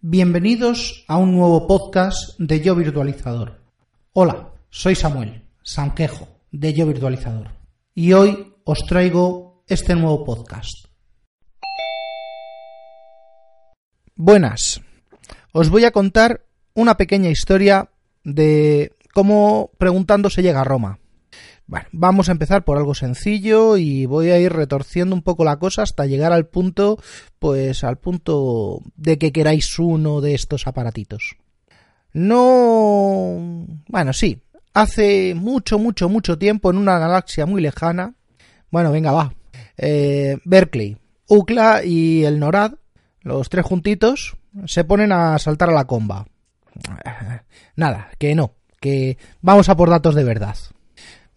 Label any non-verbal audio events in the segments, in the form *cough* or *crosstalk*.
Bienvenidos a un nuevo podcast de Yo Virtualizador. Hola, soy Samuel Sanquejo de Yo Virtualizador y hoy os traigo este nuevo podcast. Buenas, os voy a contar una pequeña historia de cómo preguntando se llega a Roma. Bueno, vamos a empezar por algo sencillo y voy a ir retorciendo un poco la cosa hasta llegar al punto, pues al punto de que queráis uno de estos aparatitos. No... Bueno, sí, hace mucho, mucho, mucho tiempo en una galaxia muy lejana. Bueno, venga, va. Eh, Berkeley, UCLA y el NORAD, los tres juntitos, se ponen a saltar a la comba. *laughs* Nada, que no, que vamos a por datos de verdad.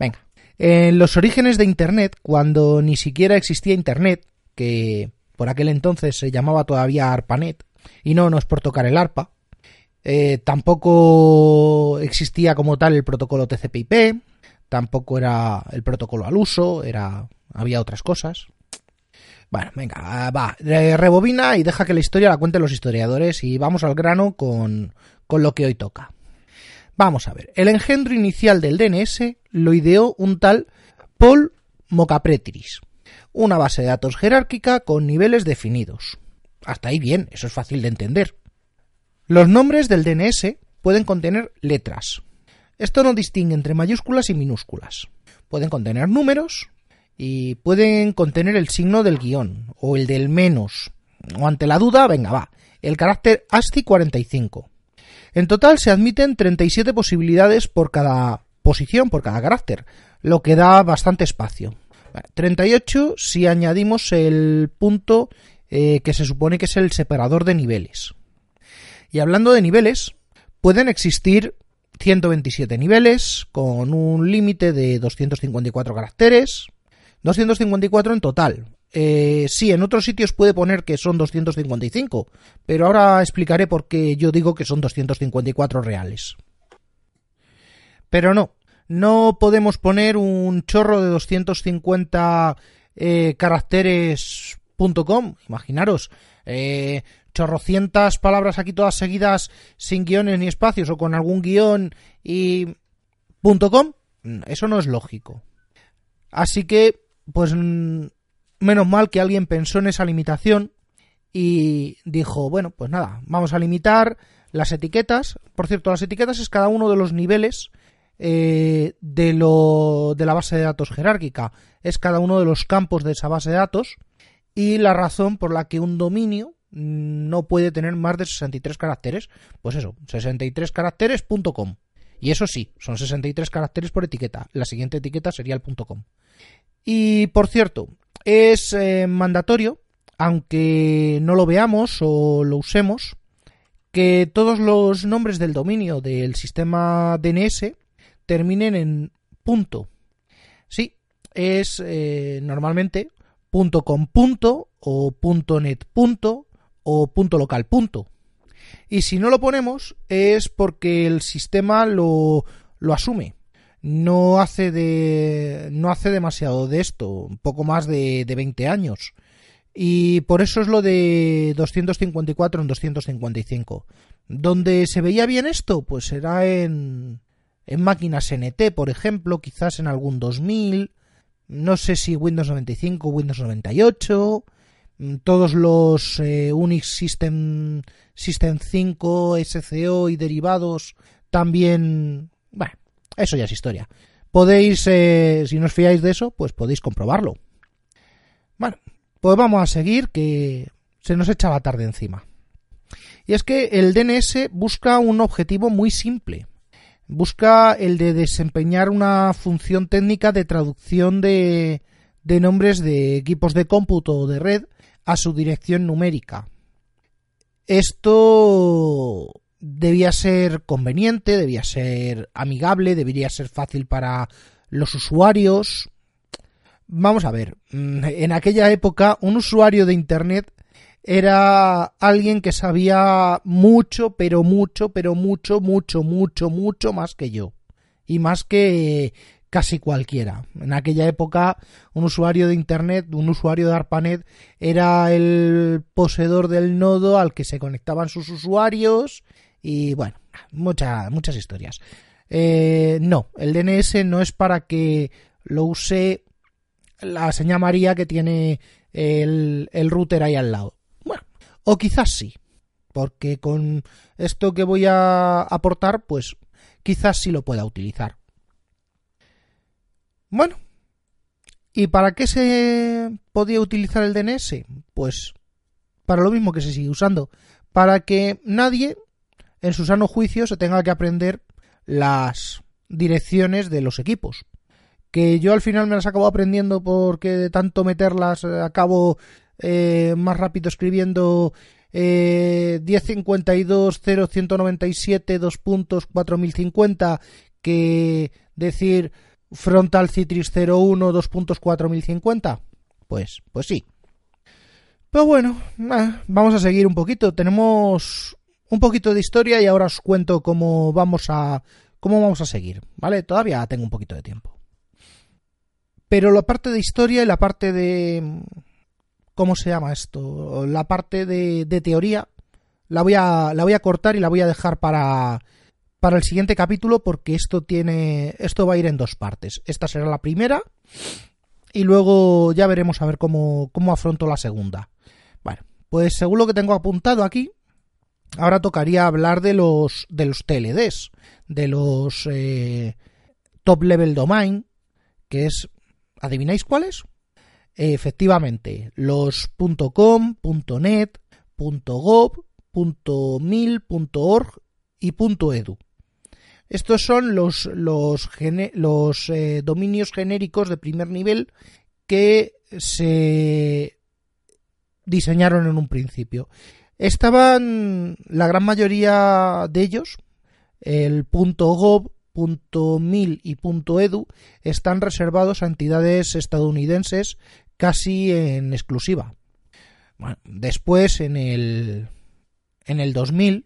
Venga. En los orígenes de Internet, cuando ni siquiera existía Internet, que por aquel entonces se llamaba todavía ARPANET, y no, no es por tocar el arpa, eh, tampoco existía como tal el protocolo TCP/IP, tampoco era el protocolo al uso, era había otras cosas. Bueno, venga, va, rebobina y deja que la historia la cuenten los historiadores y vamos al grano con, con lo que hoy toca. Vamos a ver, el engendro inicial del DNS lo ideó un tal Paul Mokapretris, una base de datos jerárquica con niveles definidos. Hasta ahí bien, eso es fácil de entender. Los nombres del DNS pueden contener letras. Esto no distingue entre mayúsculas y minúsculas. Pueden contener números y pueden contener el signo del guion o el del menos. O ante la duda, venga, va, el carácter ASCII 45. En total se admiten 37 posibilidades por cada posición, por cada carácter, lo que da bastante espacio. 38 si añadimos el punto eh, que se supone que es el separador de niveles. Y hablando de niveles, pueden existir 127 niveles con un límite de 254 caracteres, 254 en total, eh, sí, en otros sitios puede poner que son 255, pero ahora explicaré por qué yo digo que son 254 reales. Pero no, no podemos poner un chorro de 250 eh, caracteres.com, imaginaros, eh, chorrocientas palabras aquí todas seguidas sin guiones ni espacios o con algún guion y .com, eso no es lógico. Así que, pues menos mal que alguien pensó en esa limitación y dijo, bueno, pues nada, vamos a limitar las etiquetas. Por cierto, las etiquetas es cada uno de los niveles eh, de, lo, de la base de datos jerárquica. Es cada uno de los campos de esa base de datos y la razón por la que un dominio no puede tener más de 63 caracteres. Pues eso, 63 caracteres.com. Y eso sí, son 63 caracteres por etiqueta. La siguiente etiqueta sería el .com. Y por cierto, es eh, mandatorio, aunque no lo veamos o lo usemos, que todos los nombres del dominio del sistema DNS terminen en punto. Sí, es eh, normalmente .com punto o .net punto o punto local punto. Y si no lo ponemos es porque el sistema lo asume no hace de no hace demasiado de esto, poco más de, de 20 años. Y por eso es lo de 254 en 255. Donde se veía bien esto, pues será en, en máquinas NT, por ejemplo, quizás en algún 2000, no sé si Windows 95, Windows 98, mm, todos los eh, Unix System, System 5, SCO y derivados también, bueno, eso ya es historia. Podéis, eh, si no os fiáis de eso, pues podéis comprobarlo. Bueno, pues vamos a seguir que se nos echa la tarde encima. Y es que el DNS busca un objetivo muy simple. Busca el de desempeñar una función técnica de traducción de, de nombres de equipos de cómputo o de red a su dirección numérica. esto debía ser conveniente, debía ser amigable, debería ser fácil para los usuarios. Vamos a ver, mm, en aquella época un usuario de Internet era alguien que sabía mucho, pero mucho, pero mucho, mucho, mucho, mucho más que yo. Y más que casi cualquiera. En aquella época, un usuario de Internet, un usuario de ARPANET, era el poseedor del nodo al que se conectaban sus usuarios y bueno, muchas, muchas historias. Eh, no, el DNS no es para que lo use la señal María que tiene el, el router ahí al lado. Bueno, o quizás sí, porque con esto que voy a aportar, pues quizás sí lo pueda utilizar. Bueno, ¿y para qué se podía utilizar el DNS? Pues para lo mismo que se sigue usando, para que nadie en su sano juicio se tenga que aprender las direcciones de los equipos. Que yo al final me las acabo aprendiendo porque de tanto meterlas eh, acabo eh, más rápido escribiendo eh, 1052 0197 2 puntos 4050 que decir frontal citrus 01 2 puntos 4050 pues pues sí. Pero bueno eh, vamos a seguir un poquito. Tenemos un poquito de historia y ahora os cuento cómo vamos a cómo vamos a seguir, ¿vale? Todavía tengo un poquito de tiempo. Pero la parte de historia y la parte de ¿cómo se llama esto? La parte de, teoría la voy a la voy a cortar y la voy a dejar para para el siguiente capítulo porque esto tiene esto va a ir en dos partes. Esta será la primera y luego ya veremos a ver cómo cómo afronto la segunda. Bueno, pues según lo que tengo apuntado aquí, Ahora tocaría hablar de los, de los TLDs, de los eh, Top Level Domain, que es, ¿adivináis cuáles? efectivamente, los .com, .net, .gov, .mil, .org y .edu. Estos son los, los, eh, dominios genéricos de primer nivel que se diseñaron en un principio Estaban la gran mayoría de ellos, el .gov, .mil y .edu, están reservados a entidades estadounidenses casi en exclusiva. después, en el, en el 2000,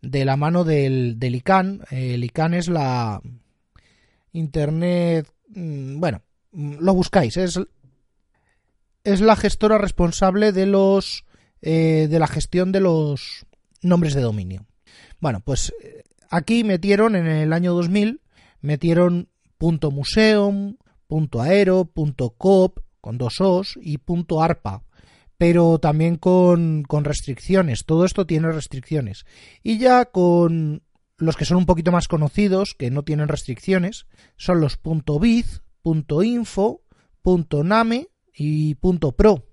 de la mano del, ICANN, el ICANN es la Internet, mm, bueno, lo buscáis, es, es la gestora responsable de los eh, de la gestión de los nombres de dominio. Bueno, pues eh, aquí metieron en el año 2000, metieron punto .museum, punto .aero, punto .cop, con dos os, y punto .arpa, pero también con, con restricciones. Todo esto tiene restricciones. Y ya con los que son un poquito más conocidos, que no tienen restricciones, son los punto .biz, punto .info, punto .name y punto .pro.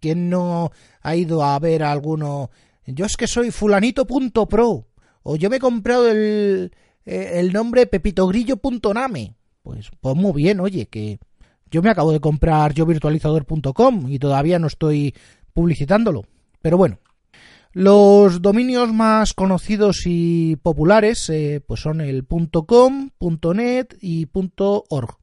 ¿Quién no ha ido a ver a alguno? Yo es que soy fulanito.pro. O yo me he comprado el, eh, el nombre pepitogrillo.name. Pues, pues muy bien, oye, que yo me acabo de comprar yo virtualizador.com y todavía no estoy publicitándolo. Pero bueno, los dominios más conocidos y populares eh, pues son el .com, .net y .org,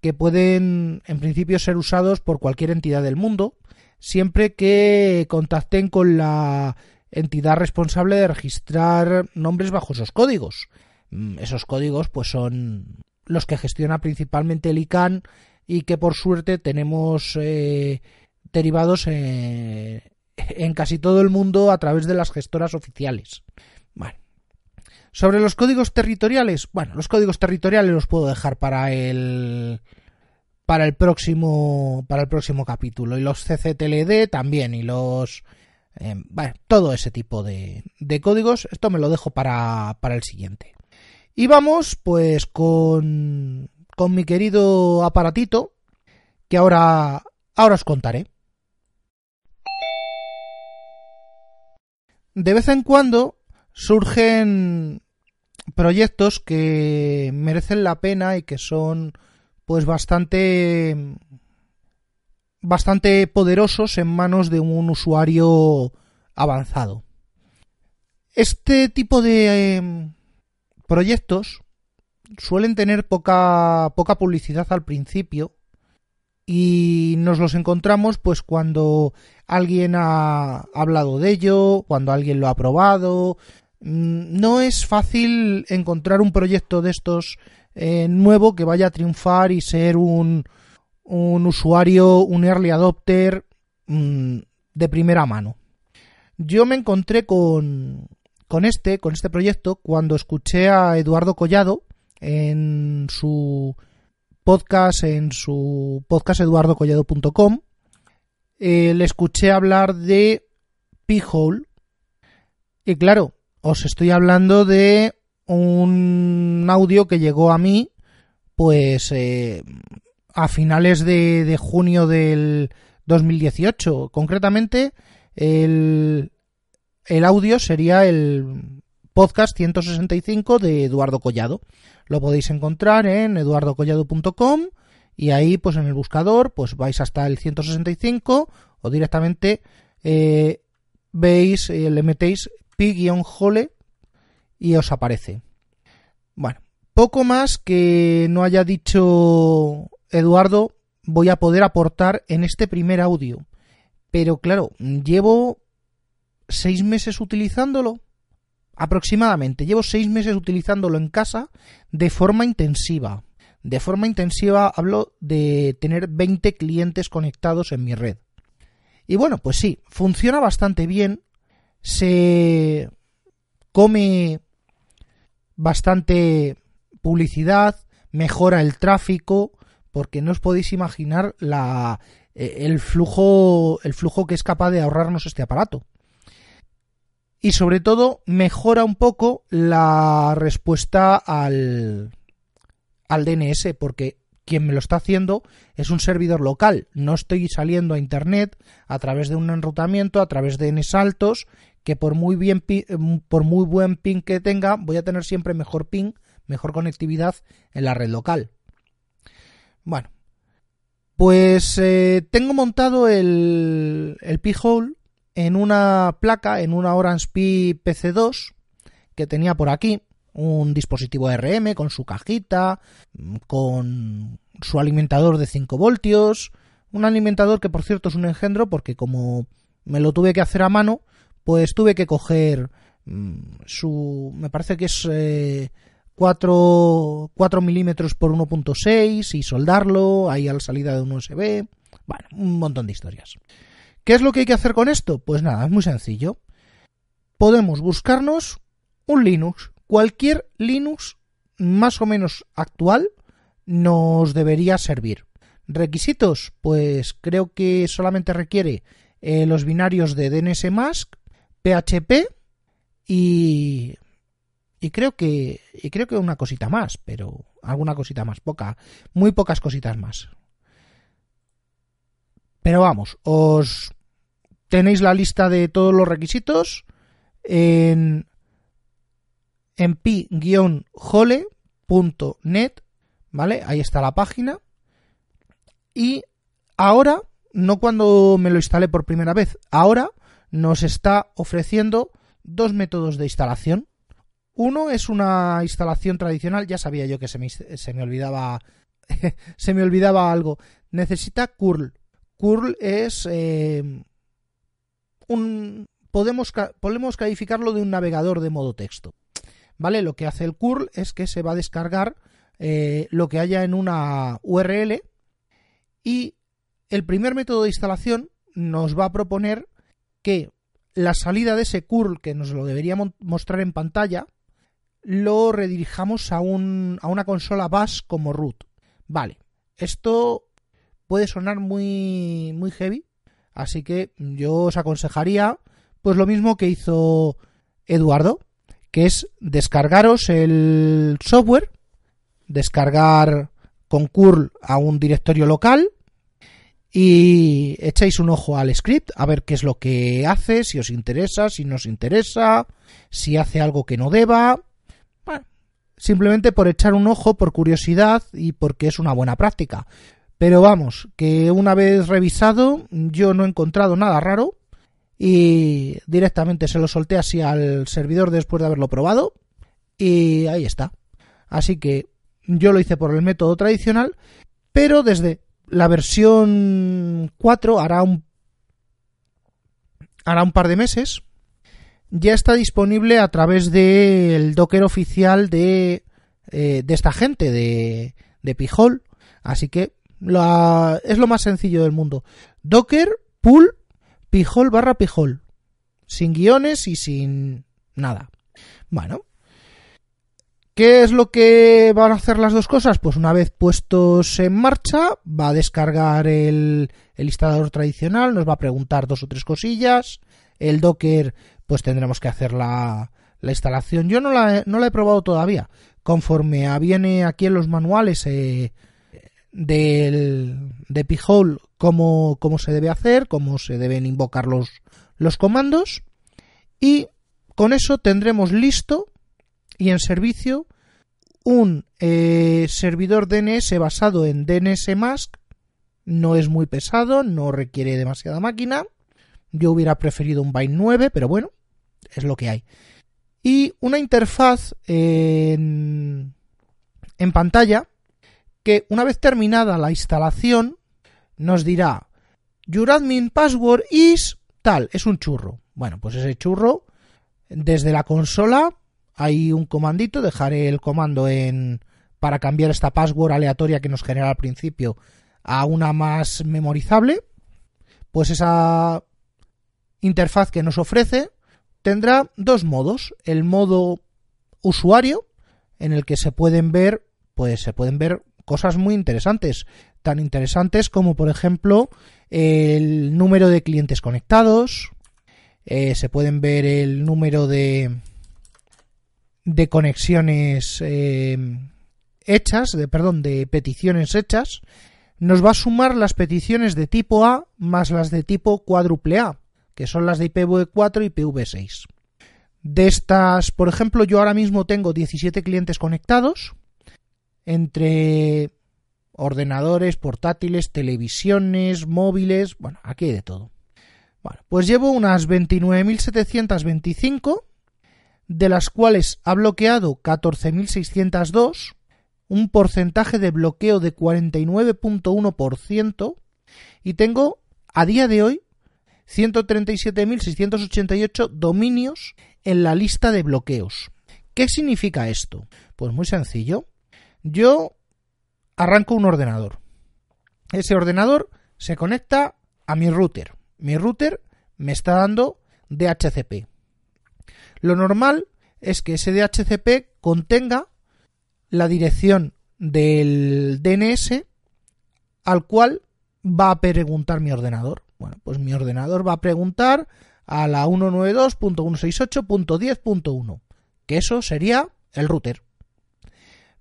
que pueden en principio ser usados por cualquier entidad del mundo siempre que contacten con la entidad responsable de registrar nombres bajo esos códigos. Mm, esos códigos pues son los que gestiona principalmente el ICANN y que por suerte tenemos eh, derivados en casi todo el mundo a través de las gestoras oficiales. Bueno. Sobre los códigos territoriales, bueno, los códigos territoriales los puedo dejar para el para el próximo para el próximo capítulo. Y los CCTLD también y los eh, todo ese tipo de, de, códigos. Esto me lo dejo para, para el siguiente. Y vamos pues con con mi querido aparatito que ahora ahora os contaré. De vez en cuando surgen proyectos que merecen la pena y que son pues bastante bastante poderosos en manos de un usuario avanzado. Este tipo de em, proyectos suelen tener poca, poca publicidad al principio y nos los encontramos pues cuando alguien ha hablado de ello, cuando alguien lo ha probado. Mm, no es fácil encontrar un proyecto de estos eh, nuevo que vaya a triunfar y ser un, un usuario, un early adopter mm, de primera mano. Yo me encontré con, con este, con este proyecto, cuando escuché a Eduardo Collado en su podcast, en su podcast eduardocollado.com, eh, le escuché hablar de P-Hole. Y claro, os estoy hablando de un audio que llegó a mí, pues eh, a finales de, junio del 2018. Concretamente, el, el audio sería el podcast 165 de Eduardo Collado. Lo podéis encontrar en eduardocollado.com y ahí pues en el buscador pues vais hasta el 165 o directamente eh, veis, eh, le metéis pi-hole y os aparece. Bueno, poco más que no haya dicho Eduardo voy a poder aportar en este primer audio. Pero claro, llevo seis meses utilizándolo aproximadamente. Llevo seis meses utilizándolo en casa de forma intensiva. De forma intensiva hablo de tener 20 clientes conectados en mi red. Y bueno, pues sí, funciona bastante bien. Se come bastante publicidad, mejora el tráfico, porque no os podéis imaginar la, eh, el flujo el flujo que es capaz de ahorrarnos este aparato y sobre todo mejora un poco la respuesta al, al DNS porque quien me lo está haciendo es un servidor local. No estoy saliendo a internet a través de un enrutamiento, a través de N saltos, que por muy bien por muy buen ping que tenga, voy a tener siempre mejor ping, mejor conectividad en la red local. Bueno, pues eh, tengo montado el, el P-Hole en una placa, en una Orange Pi PC2 que tenía por aquí, un dispositivo RM con su cajita, con su alimentador de 5 voltios, un alimentador que por cierto es un engendro porque como me lo tuve que hacer a mano, pues tuve que coger mm, su, me parece que es 4, eh, milímetros por 1.6 y soldarlo ahí a la salida de un USB, bueno, un montón de historias. ¿Qué es lo que hay que hacer con esto? Pues nada, es muy sencillo. Podemos buscarnos un Linux. Cualquier Linux más o menos actual nos debería servir. Requisitos, pues creo que solamente requiere eh, los binarios de DNSMask, PHP y y creo que y creo que una cosita más, pero alguna cosita más, poca, muy pocas cositas más. Pero vamos, os tenéis la lista de todos los requisitos en, en pi-hole.net, ¿vale? Ahí está la página. Y ahora, no cuando me lo instalé por primera vez, ahora nos está ofreciendo dos métodos de instalación. Uno es una instalación tradicional, ya sabía yo que se me, se me olvidaba *laughs* se me olvidaba algo. Necesita curl. Curl es eh, un... Podemos, podemos calificarlo de un navegador de modo texto. ¿Vale? Lo que hace el curl es que se va a descargar eh, lo que haya en una URL y el primer método de instalación nos va a proponer que la salida de ese curl que nos lo debería mostrar en pantalla lo redirijamos a, un, a una consola bus como root. Vale, esto puede sonar muy, muy heavy. Así que yo os aconsejaría, pues lo mismo que hizo Eduardo, que es descargaros el software, descargar con curl a un directorio local y echáis un ojo al script a ver qué es lo que hace, si os interesa, si no os interesa, si hace algo que no deba. Bueno, simplemente por echar un ojo, por curiosidad y porque es una buena práctica. Pero vamos, que una vez revisado yo no he encontrado nada raro y directamente se lo solté así al servidor después de haberlo probado y ahí está. Así que yo lo hice por el método tradicional, pero desde la versión 4 hará un hará un par de meses ya está disponible a través del Docker oficial de, eh, de esta gente, de, de Pijol. Así que es lo más sencillo del mundo. Docker, pool, Pijol barra Pijol. Sin guiones y sin nada. Bueno. ¿Qué es lo que van a hacer las dos cosas? Pues una vez puestos en marcha, va a descargar el, instalador tradicional, nos va a preguntar dos o tres cosillas. El Docker pues tendremos que hacer la, instalación. Yo no la, he, probado todavía. Conforme viene aquí en los manuales eh, del, de P-Hole cómo, cómo, se debe hacer, cómo se deben invocar los comandos. Y con eso tendremos listo y en servicio un eh, servidor DNS basado en DNS Mask. No es muy pesado, no requiere demasiada máquina. Yo hubiera preferido un Byte 9, pero bueno, es lo que hay. Y una interfaz en, en pantalla que una vez terminada la instalación nos dirá Your admin password is tal, es un churro. Bueno, pues ese churro desde la consola hay un comandito, dejaré el comando en para cambiar esta password aleatoria que nos genera al principio a una más memorizable. Pues esa interfaz que nos ofrece tendrá dos modos. El modo usuario, en el que se pueden ver, pues se pueden ver cosas muy interesantes, tan interesantes como por ejemplo el número de clientes conectados, eh, se pueden ver el número de de conexiones eh, hechas, de perdón, de peticiones hechas, nos va a sumar las peticiones de tipo A más las de tipo cuádruple A, que son las de IPv4 y IPv6. De estas, por ejemplo, yo ahora mismo tengo 17 clientes conectados entre ordenadores, portátiles, televisiones, móviles, bueno, aquí hay de todo. Bueno, pues llevo unas 29.725, de las cuales ha bloqueado 14.602, un porcentaje de bloqueo de 49.1%, y tengo a día de hoy 137.688 dominios en la lista de bloqueos. ¿Qué significa esto? Pues muy sencillo. Yo arranco un ordenador. Ese ordenador se conecta a mi router. Mi router me está dando DHCP. Lo normal es que ese DHCP contenga la dirección del DNS al cual va a preguntar mi ordenador. Bueno, pues mi ordenador va a preguntar a la 192.168.10.1, que eso sería el router.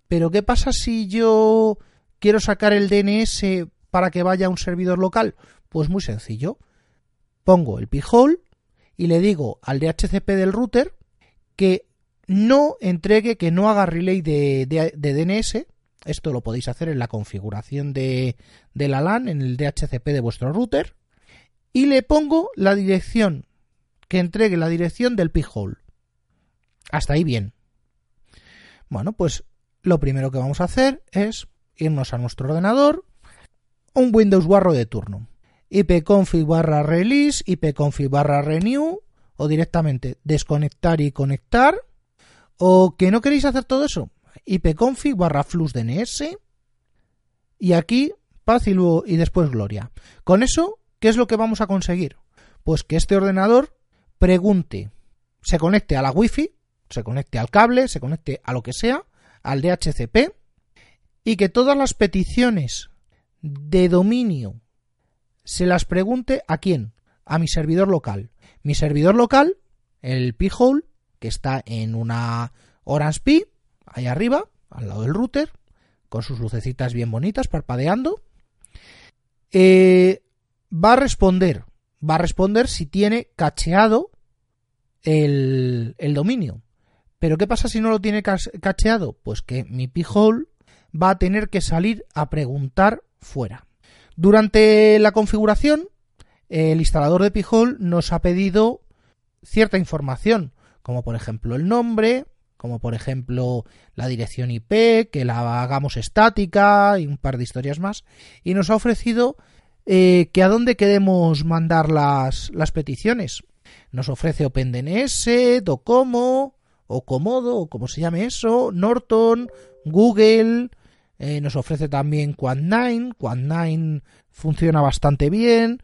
Pero ¿qué pasa si yo quiero sacar el DNS para que vaya a un servidor local? Pues muy sencillo. Pongo el p-hole y le digo al DHCP del router que no entregue, que no haga relay de, de DNS. Esto lo podéis hacer en la configuración de, de la LAN, en el DHCP de vuestro router y le pongo la dirección, que entregue la dirección del p-hole. Hasta ahí bien. Bueno, pues lo primero que vamos a hacer es irnos a nuestro ordenador, un Windows Warro de turno, ipconfig barra release, ipconfig barra renew, o directamente desconectar y conectar, o que no queréis hacer todo eso, ipconfig barra flushdns, y aquí paz y, luego, y después gloria. Con eso ¿Qué es lo que vamos a conseguir? Pues que este ordenador pregunte, se conecte a la Wi-Fi, se conecte al cable, se conecte a lo que sea, al DHCP, y que todas las peticiones de dominio se las pregunte a quién? A mi servidor local. Mi servidor local, el P-Hole, que está en una Orange Pi, ahí arriba, al lado del router, con sus lucecitas bien bonitas, parpadeando. Eh, va a responder, va a responder si tiene cacheado el, el dominio. Pero ¿qué pasa si no lo tiene cacheado? Pues que mi p-hole va a tener que salir a preguntar fuera. Durante la configuración, el instalador de Pijol nos ha pedido cierta información, como por ejemplo el nombre, como por ejemplo la dirección IP, que la hagamos estática y un par de historias más, y nos ha ofrecido eh, que a dónde queremos mandar las, las peticiones. Nos ofrece OpenDNS, Docomo, o Comodo, o como se llame eso, Norton, Google, eh, nos ofrece también Quant9, Quant9 funciona bastante bien.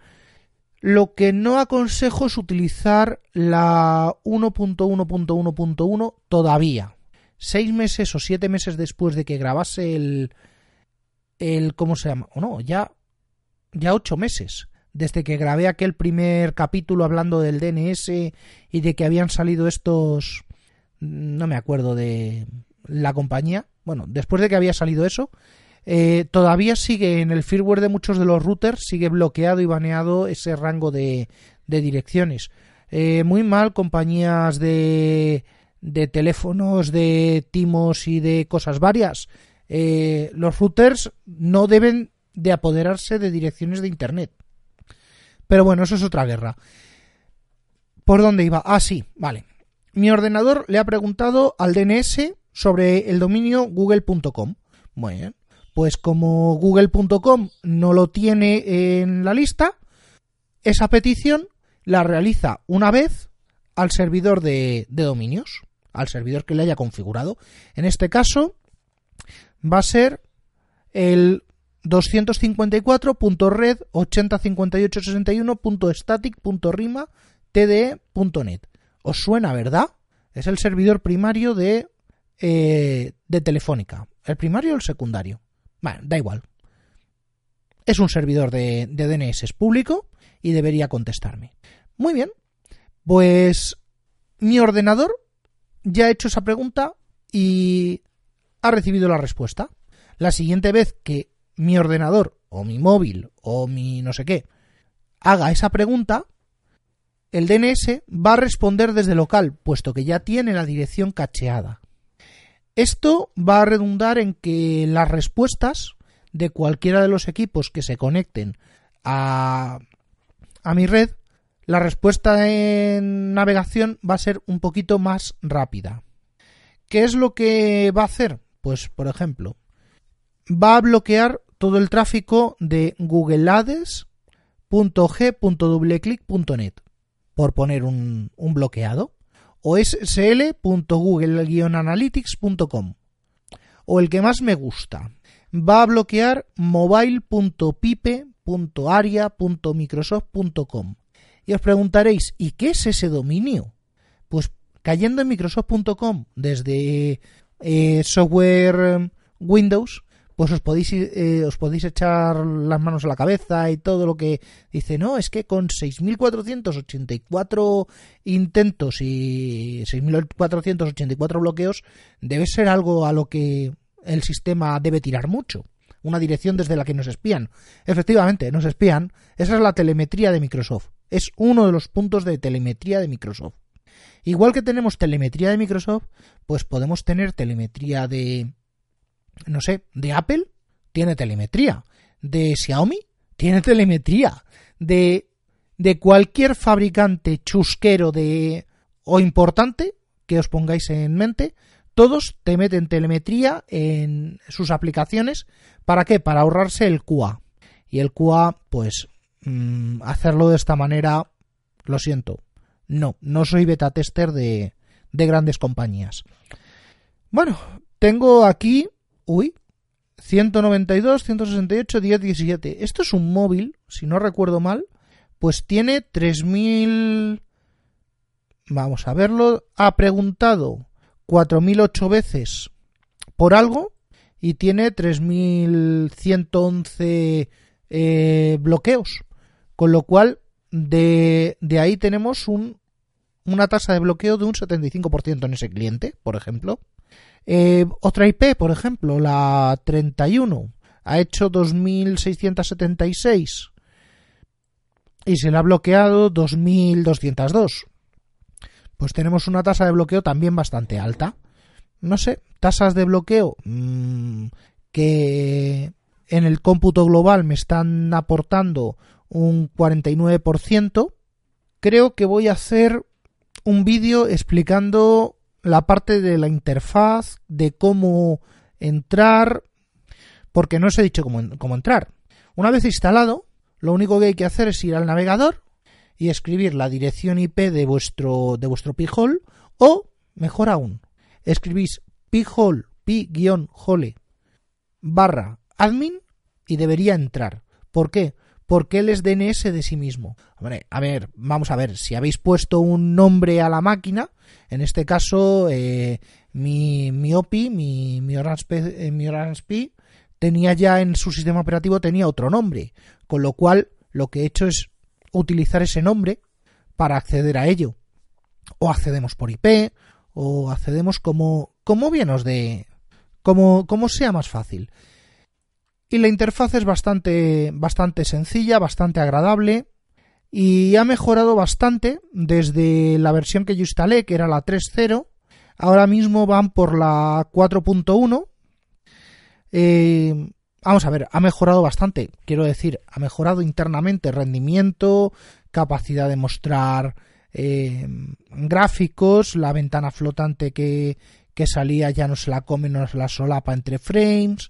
Lo que no aconsejo es utilizar la 1.1.1.1 todavía. Seis meses o siete meses después de que grabase el, el ¿cómo se llama? O no, ya, ya ocho meses desde que grabé aquel primer capítulo hablando del DNS y de que habían salido estos no me acuerdo de la compañía, bueno, después de que había salido eso, eh, todavía sigue en el firmware de muchos de los routers, sigue bloqueado y baneado ese rango de, direcciones. Eh, muy mal compañías de, de teléfonos, de timos y de cosas varias. Eh, los routers no deben de apoderarse de direcciones de Internet. Pero bueno, eso es otra guerra. ¿Por dónde iba? Ah, sí, vale mi ordenador le ha preguntado al DNS sobre el dominio google.com. Bien. Pues como google.com no lo tiene en la lista, esa petición la realiza una vez al servidor de, dominios, al servidor que le haya configurado. En este caso va a ser el 254.red 805861.static.rima tde.net. ¿Os suena, verdad? Es el servidor primario de, eh, de Telefónica. ¿El primario o el secundario? Bueno, da igual. Es un servidor de, de DNS público y debería contestarme. Muy bien. Pues mi ordenador ya ha hecho esa pregunta y ha recibido la respuesta. La siguiente vez que mi ordenador o mi móvil o mi no sé qué haga esa pregunta, el DNS va a responder desde local, puesto que ya tiene la dirección cacheada. Esto va a redundar en que las respuestas de cualquiera de los equipos que se conecten a, a mi red, la respuesta en navegación va a ser un poquito más rápida. ¿Qué es lo que va a hacer? Pues, por ejemplo, va a bloquear todo el tráfico de googleades.g.doubleclick.net por poner un, bloqueado, o sl.google-analytics.com, o el que más me gusta, va a bloquear mobile.pipe.aria.microsoft.com. Y os preguntaréis, ¿y qué es ese dominio? Pues cayendo en microsoft.com desde eh, software Windows, pues os podéis, eh, os podéis echar las manos a la cabeza y todo lo que dice, no, es que con 6.484 intentos y 6.484 bloqueos debe ser algo a lo que el sistema debe tirar mucho. Una dirección desde la que nos espían. Efectivamente, nos espían. Esa es la telemetría de Microsoft. Es uno de los puntos de telemetría de Microsoft. Igual que tenemos telemetría de Microsoft, pues podemos tener telemetría de no sé, de Apple tiene telemetría, de Xiaomi tiene telemetría, de, de cualquier fabricante chusquero de o importante que os pongáis en mente, todos te meten telemetría en sus aplicaciones. ¿Para qué? Para ahorrarse el QA. Y el QA, pues, mm, hacerlo de esta manera, lo siento. No, no soy beta tester de, de grandes compañías. Bueno, tengo aquí Uy, 192, 168, 10, 17. Esto es un móvil, si no recuerdo mal, pues tiene 3000... Vamos a verlo. Ha preguntado 4008 veces por algo y tiene 3111 eh, bloqueos. Con lo cual, de, de ahí tenemos un, una tasa de bloqueo de un 75% en ese cliente, por ejemplo. Eh, otra IP, por ejemplo, la 31, ha hecho 2676 y se le ha bloqueado 2202. Pues tenemos una tasa de bloqueo también bastante alta. No sé, tasas de bloqueo mmm, que en el cómputo global me están aportando un 49%. Creo que voy a hacer un vídeo explicando la parte de la interfaz, de cómo entrar, porque no os he dicho cómo, cómo entrar. Una vez instalado, lo único que hay que hacer es ir al navegador y escribir la dirección IP de vuestro, de vuestro pijol o, mejor aún, escribís pijol, pi-hole barra admin y debería entrar. ¿Por qué? Porque él es DNS de sí mismo. a ver, vamos a ver, si habéis puesto un nombre a la máquina, en este caso eh, mi, mi OPI, mi, mi Orange, eh, tenía ya en su sistema operativo tenía otro nombre, con lo cual lo que he hecho es utilizar ese nombre para acceder a ello. O accedemos por IP, o accedemos como, como bien os de, como, como sea más fácil. Y la interfaz es bastante, bastante sencilla, bastante agradable y ha mejorado bastante desde la versión que yo instalé, que era la 3.0. Ahora mismo van por la 4.1. Eh, vamos a ver, ha mejorado bastante. Quiero decir, ha mejorado internamente rendimiento, capacidad de mostrar eh, gráficos, la ventana flotante que, salía ya no se la come, no se la solapa entre frames.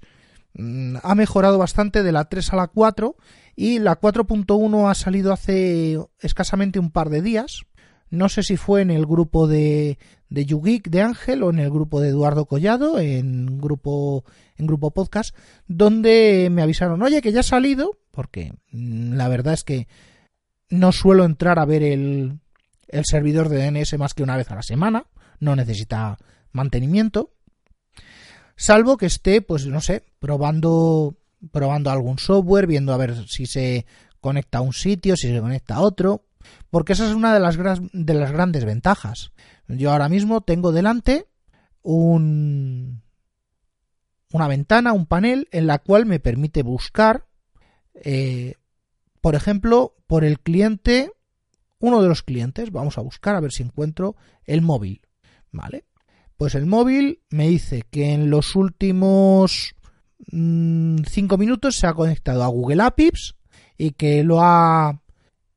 Mm, ha mejorado bastante de la 3 a la 4 y la 4.1 ha salido hace escasamente un par de días. No sé si fue en el grupo de, de YouGeek de Ángel o en el grupo de Eduardo Collado, en grupo, en grupo podcast, donde me avisaron, oye, que ya ha salido, porque mm, la verdad es que no suelo entrar a ver el, el servidor de DNS más que una vez a la semana, no necesita mantenimiento, salvo que esté, pues no sé, probando, probando algún software, viendo a ver si se conecta a un sitio, si se conecta a otro, porque esa es una de las, de las grandes ventajas. Yo ahora mismo tengo delante un, una ventana, un panel, en la cual me permite buscar, eh, por ejemplo, por el cliente, uno de los clientes, vamos a buscar a ver si encuentro el móvil, ¿vale? Pues el móvil me dice que en los últimos 5 mm, minutos se ha conectado a Google Apps y que lo ha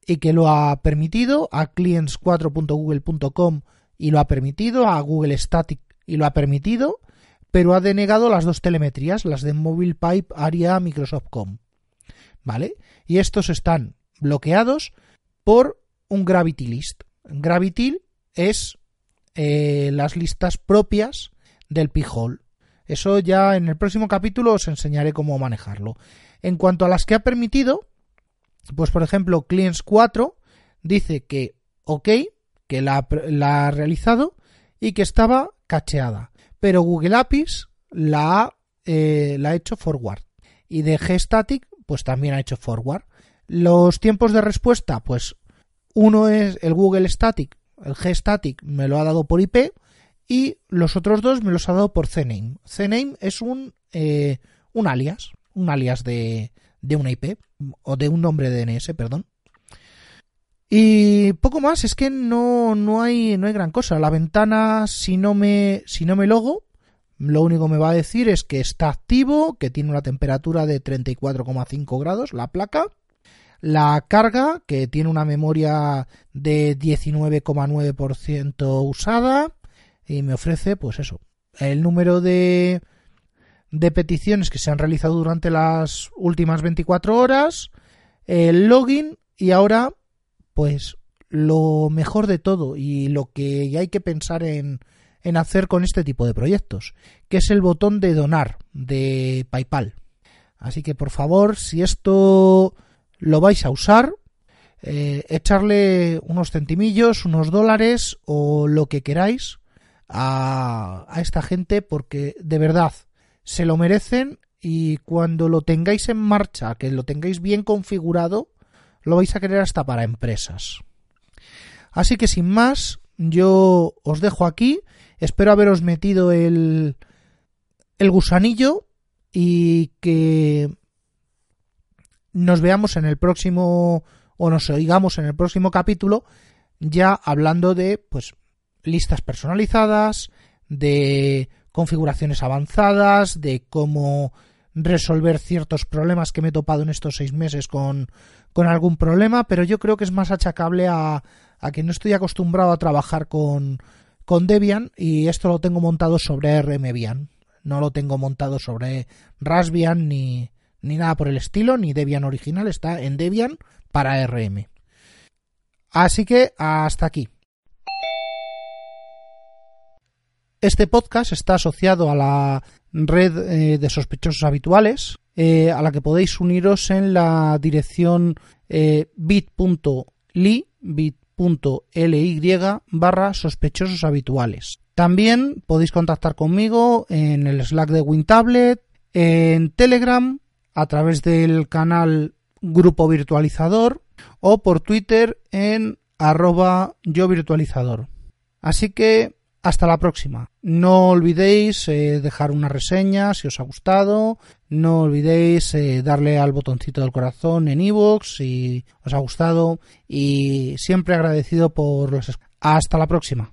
y que lo ha permitido a clients4.google.com y lo ha permitido a Google Static y lo ha permitido, pero ha denegado las dos telemetrías, las de Mobile Pipe Area Microsoft.com. ¿Vale? Y estos están bloqueados por un Gravity List. Gravity es eh, las listas propias del Pijol. Eso ya en el próximo capítulo os enseñaré cómo manejarlo. En cuanto a las que ha permitido, pues por ejemplo, Clients 4 dice que ok, que la, ha realizado y que estaba cacheada. Pero Google APIs la ha, eh, la ha hecho forward. Y de Gstatic, pues también ha hecho forward. Los tiempos de respuesta, pues uno es el Google Static el gstatic me lo ha dado por IP y los otros dos me los ha dado por cname. cname es un, eh, un alias, un alias de, de una IP o de un nombre de DNS, perdón. Y poco más, es que no, no, hay, no hay gran cosa. La ventana, si no, me, si no me logo, lo único que me va a decir es que está activo, que tiene una temperatura de 34,5 grados la placa la carga, que tiene una memoria de 19,9% usada, y me ofrece, pues eso, el número de, de peticiones que se han realizado durante las últimas 24 horas, el login y ahora, pues lo mejor de todo y lo que hay que pensar en, en hacer con este tipo de proyectos, que es el botón de donar de PayPal. Así que por favor, si esto lo vais a usar, eh, echarle unos centimillos, unos dólares o lo que queráis a, a esta gente porque de verdad se lo merecen y cuando lo tengáis en marcha, que lo tengáis bien configurado, lo vais a querer hasta para empresas. Así que sin más, yo os dejo aquí. Espero haberos metido el, el gusanillo y que nos veamos en el próximo o nos oigamos en el próximo capítulo ya hablando de pues listas personalizadas, de configuraciones avanzadas, de cómo resolver ciertos problemas que me he topado en estos seis meses con, con algún problema, pero yo creo que es más achacable a, a que no estoy acostumbrado a trabajar con, con Debian y esto lo tengo montado sobre RMBian. No lo tengo montado sobre Raspbian ni, ni nada por el estilo, ni Debian original, está en Debian para RM. Así que hasta aquí. Este podcast está asociado a la red eh, de sospechosos habituales, eh, a la que podéis uniros en la dirección eh, bit.ly, bit.ly barra sospechosos habituales. También podéis contactar conmigo en el Slack de WinTablet, en Telegram, a través del canal Grupo Virtualizador o por Twitter en arroba yo virtualizador. Así que hasta la próxima. No olvidéis eh, dejar una reseña si os ha gustado. No olvidéis eh, darle al botoncito del corazón en iVoox si os ha gustado. Y siempre agradecido por los... Hasta la próxima.